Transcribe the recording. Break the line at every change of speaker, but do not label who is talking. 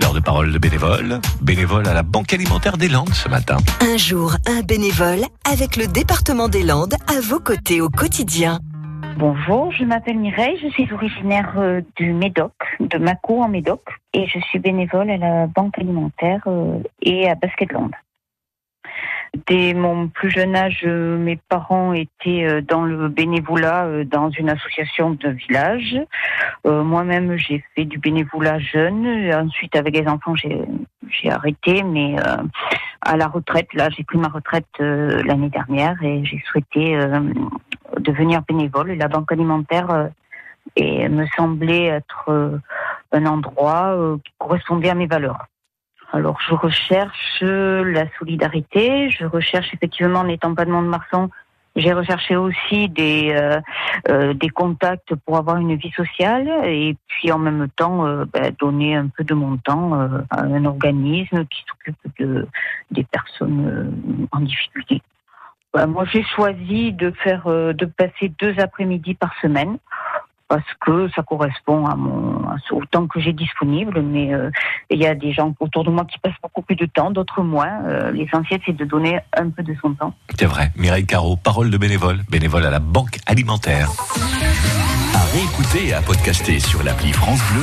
L'heure de parole de bénévole. Bénévole à la Banque alimentaire des Landes ce matin.
Un jour, un bénévole avec le département des Landes à vos côtés au quotidien.
Bonjour, je m'appelle Mireille, je suis originaire euh, du Médoc, de Mâcon en Médoc, et je suis bénévole à la Banque alimentaire euh, et à Basketland. Dès mon plus jeune âge, euh, mes parents étaient euh, dans le bénévolat euh, dans une association de village. Moi-même, j'ai fait du bénévolat jeune. Ensuite, avec les enfants, j'ai arrêté, mais à la retraite, là, j'ai pris ma retraite l'année dernière et j'ai souhaité devenir bénévole. La banque alimentaire me semblait être un endroit qui correspondait à mes valeurs. Alors, je recherche euh, la solidarité, je recherche effectivement, n'étant pas de Mont-de-Marsan, j'ai recherché aussi des, euh, euh, des contacts pour avoir une vie sociale et puis en même temps euh, ben, donner un peu de mon temps euh, à un organisme qui s'occupe de, des personnes euh, en difficulté. Ben, moi, j'ai choisi de faire, de passer deux après-midi par semaine parce que ça correspond à mon au temps que j'ai disponible. Mais euh, il y a des gens autour de moi qui passent beaucoup plus de temps, d'autres moins. Euh, L'essentiel, c'est de donner un peu de son temps.
C'est vrai. Mireille Caro, parole de bénévole. Bénévole à la Banque alimentaire.
À réécouter et à podcaster sur l'appli France Bleu